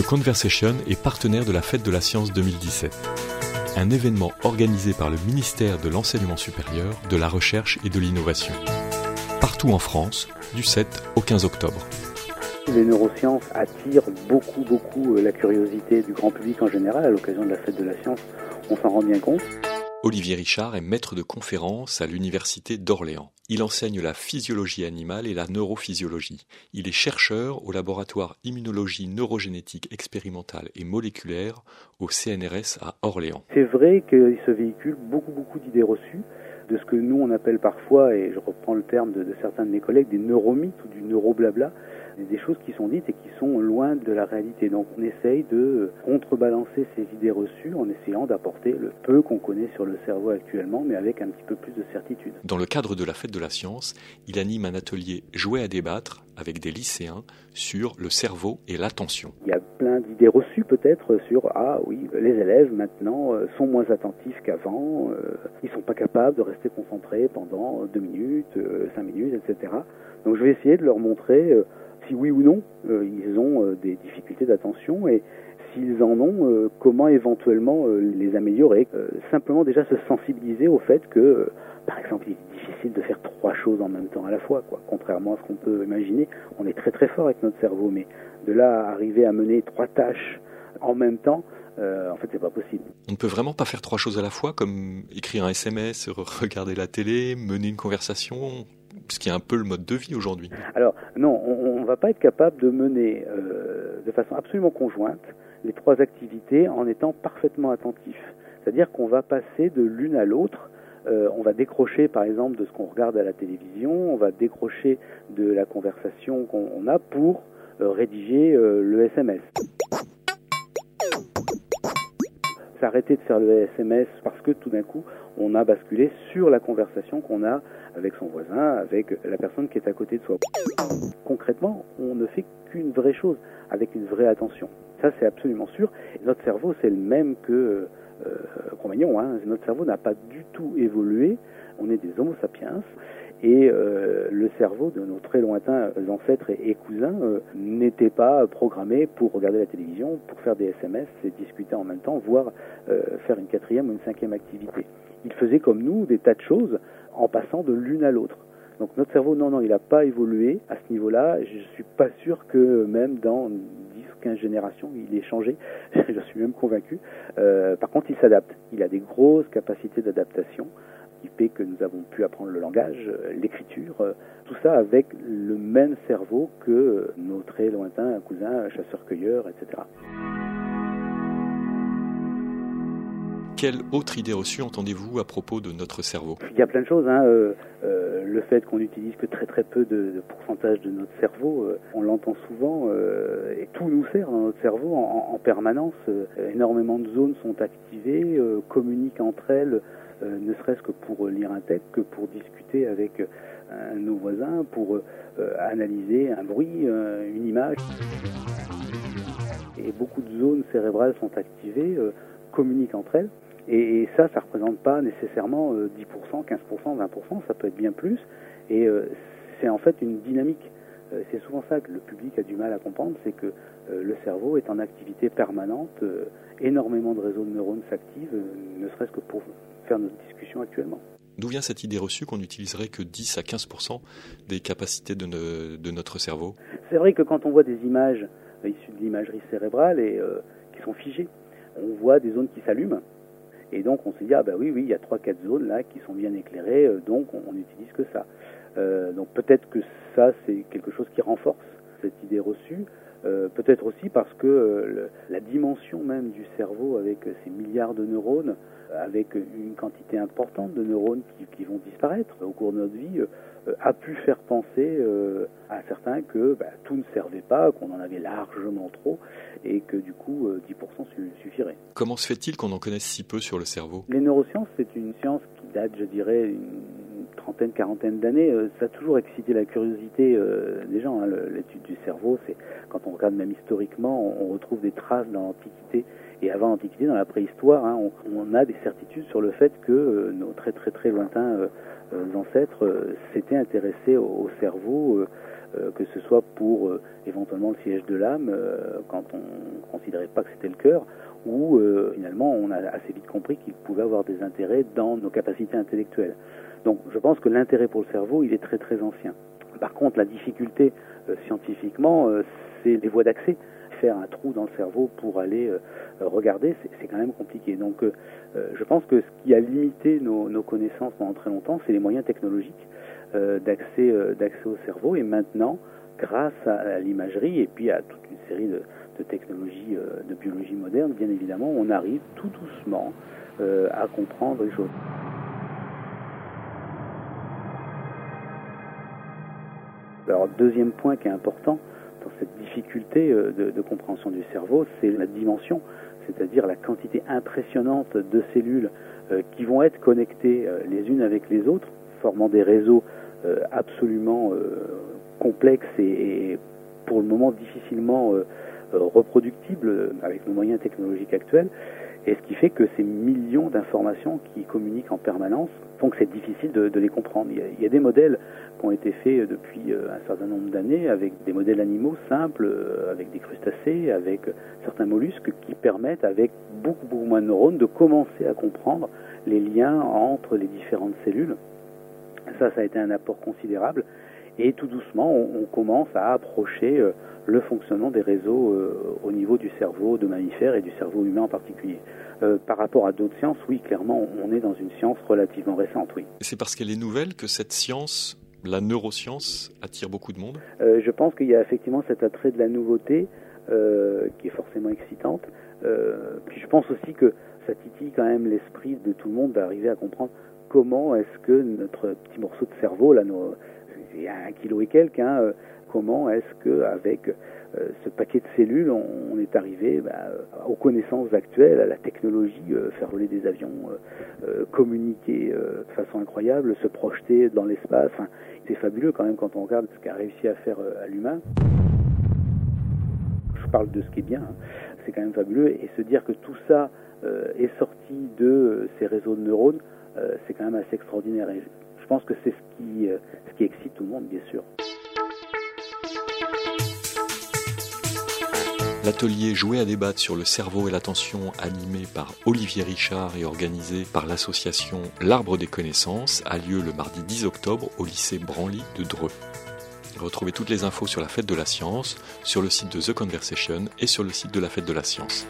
The Conversation est partenaire de la Fête de la Science 2017, un événement organisé par le ministère de l'Enseignement supérieur, de la Recherche et de l'Innovation, partout en France, du 7 au 15 octobre. Les neurosciences attirent beaucoup, beaucoup euh, la curiosité du grand public en général à l'occasion de la Fête de la Science. On s'en rend bien compte. Olivier Richard est maître de conférence à l'Université d'Orléans. Il enseigne la physiologie animale et la neurophysiologie. Il est chercheur au laboratoire immunologie neurogénétique expérimentale et moléculaire au CNRS à Orléans. C'est vrai qu'il se véhicule beaucoup, beaucoup d'idées reçues de ce que nous on appelle parfois, et je reprends le terme de, de certains de mes collègues, des neuromythes ou du neuroblabla des choses qui sont dites et qui sont loin de la réalité. Donc on essaye de contrebalancer ces idées reçues en essayant d'apporter le peu qu'on connaît sur le cerveau actuellement, mais avec un petit peu plus de certitude. Dans le cadre de la fête de la science, il anime un atelier Jouer à débattre avec des lycéens sur le cerveau et l'attention. Il y a plein d'idées reçues peut-être sur ah oui, les élèves maintenant euh, sont moins attentifs qu'avant, euh, ils sont pas capables de rester concentrés pendant deux minutes, euh, cinq minutes, etc. Donc je vais essayer de leur montrer si oui ou non euh, ils ont euh, des difficultés d'attention et s'ils en ont, euh, comment éventuellement les améliorer? simplement déjà se sensibiliser au fait que, par exemple, il est difficile de faire trois choses en même temps à la fois, contrairement à ce qu'on peut imaginer. On est très très fort avec notre cerveau, mais de là à arriver à mener trois tâches en même temps, en fait, c'est pas possible. On ne peut vraiment pas faire trois choses à la fois, comme écrire un SMS, regarder la télé, mener une conversation ce qui est un peu le mode de vie aujourd'hui. Alors non, on ne va pas être capable de mener euh, de façon absolument conjointe les trois activités en étant parfaitement attentif. C'est-à-dire qu'on va passer de l'une à l'autre. Euh, on va décrocher par exemple de ce qu'on regarde à la télévision, on va décrocher de la conversation qu'on a pour euh, rédiger le SMS s'arrêter de faire le SMS parce que tout d'un coup, on a basculé sur la conversation qu'on a avec son voisin, avec la personne qui est à côté de soi. Concrètement, on ne fait qu'une vraie chose, avec une vraie attention. Ça, c'est absolument sûr. notre cerveau, c'est le même que euh. Hein. Notre cerveau n'a pas du tout évolué. On est des Homo sapiens. Et euh, le cerveau de nos très lointains ancêtres et, cousins euh, n'était pas programmé pour regarder la télévision, pour faire des SMS et discuter en même temps, voire euh, faire une quatrième ou une cinquième activité. Il faisait comme nous des tas de choses en passant de l'une à l'autre. Donc notre cerveau, non, non, il n'a pas évolué à ce niveau-là. Je ne suis pas sûr que même dans 10 ou 15 générations, il ait changé. je suis même convaincu. par contre, il s'adapte. Il a des grosses capacités d'adaptation que nous avons pu apprendre le langage, euh, l'écriture, euh, tout ça avec le même cerveau que euh, nos très lointains cousins chasseurs-cueilleurs, etc. Quelle autre idée reçue entendez-vous à propos de notre cerveau? Il y a plein de choses. Hein. le fait qu'on n'utilise que très très peu de, pourcentage de notre cerveau, on l'entend souvent et tout nous sert dans notre cerveau en, en permanence. énormément de zones sont activées, communiquent entre elles euh, ne serait-ce que pour lire un texte, que pour discuter avec euh, nos voisins, pour euh, analyser un bruit, une image. Et beaucoup de zones cérébrales sont activées, communiquent entre elles. Et, ça, ça ne représente pas nécessairement 10%, 15%, 20%, ça peut être bien plus. Et c'est en fait une dynamique. c'est souvent ça que le public a du mal à comprendre, c'est que le cerveau est en activité permanente, énormément de réseaux de neurones s'activent, ne serait-ce que pour notre discussion actuellement. D'où vient cette idée reçue qu'on n'utiliserait que 10 à 15 des capacités de, de notre cerveau? C'est vrai que quand on voit des images euh, issues de l'imagerie cérébrale et euh, qui sont figées, on voit des zones qui s'allument. Et donc on se dit, ah ben oui, oui, il y a 3-4 zones là qui sont bien éclairées, euh, donc on n'utilise que ça. donc peut-être que ça, c'est quelque chose qui renforce cette idée reçue. Peut-être aussi parce que la dimension même du cerveau avec ces milliards de neurones avec une quantité importante de neurones qui, vont disparaître au cours de notre vie, euh, a pu faire penser euh, à certains que bah, tout ne servait pas, qu'on en avait largement trop et que du coup 10% euh, suffirait. Comment se fait-il qu'on en connaisse si peu sur le cerveau? Les neurosciences, c'est une science qui date, je dirais, une trentaine, quarantaine d'années. ça a toujours excité la curiosité des gens. Hein, l'étude du cerveau, c'est quand on regarde même historiquement, on retrouve des traces dans l'Antiquité et avant l'Antiquité, dans la préhistoire, hein, on, a des certitudes sur le fait que euh, nos très très très lointains euh, euh, ancêtres s'étaient intéressés au, cerveau que ce soit pour éventuellement le siège de l'âme, quand on ne considérait pas que c'était le cœur, ou finalement on a assez vite compris qu'il pouvait avoir des intérêts dans nos capacités intellectuelles. Donc je pense que l'intérêt pour le cerveau, il est très très ancien. Par contre, la difficulté scientifiquement, c'est les voies d'accès faire un trou dans le cerveau pour aller euh, regarder, c'est quand même compliqué. Donc euh, euh, je pense que ce qui a limité nos, connaissances pendant très longtemps, c'est les moyens technologiques d'accès d'accès au cerveau. Et maintenant, grâce à, l'imagerie et puis à toute une série de, technologies de biologie moderne, bien évidemment, on arrive tout doucement à comprendre les choses. Alors, deuxième point qui est important, dans cette difficulté euh, de, compréhension du cerveau, c'est la dimension, c'est-à-dire la quantité impressionnante de cellules euh, qui vont être connectées euh, les unes avec les autres, formant des réseaux absolument complexes et, pour le moment difficilement reproductibles avec nos moyens technologiques actuels. Et ce qui fait que ces millions d'informations qui communiquent en permanence font que c'est difficile de, les comprendre. Il y, a, des modèles qui ont été faits depuis euh, un certain nombre d'années avec des modèles animaux simples, euh, avec des crustacés, avec certains mollusques qui permettent, avec beaucoup, beaucoup moins de neurones, de commencer à comprendre les liens entre les différentes cellules. Ça, ça a été un apport considérable. Et tout doucement, on, commence à approcher euh, le fonctionnement des réseaux au niveau du cerveau de mammifères et du cerveau humain en particulier. Euh, par rapport à d'autres sciences, oui, clairement, on est dans une science relativement récente, oui. C'est parce qu'elle est nouvelle que cette science, la neuroscience, attire beaucoup de monde? Euh, Je pense qu'il y a effectivement cet attrait de la nouveauté euh, qui est forcément excitante. puis je pense aussi que ça titille quand même l'esprit de tout le monde d'arriver à comprendre comment est-ce que notre petit morceau de cerveau, là, un kilo et quelques, hein, comment est-ce que avec euh, ce paquet de cellules, on, est arrivé bah, aux connaissances actuelles, à la technologie, euh, faire voler des avions, euh, communiquer de façon incroyable, se projeter dans l'espace. c'est fabuleux quand même quand on regarde ce qu'a réussi à faire à l'humain. Je parle de ce qui est bien, hein. c'est quand même fabuleux. Et se dire que tout ça est sorti de ces réseaux de neurones, c'est quand même assez extraordinaire. Et je pense que c'est ce qui, ce qui excite tout le monde, bien sûr. L'atelier Jouer à débattre sur le cerveau et l'attention animé par Olivier Richard et organisé par l'association L'Arbre des connaissances a lieu le mardi 10 octobre au lycée Branly de Dreux. Retrouvez toutes les infos sur la fête de la science sur le site de The Conversation et sur le site de la fête de la science.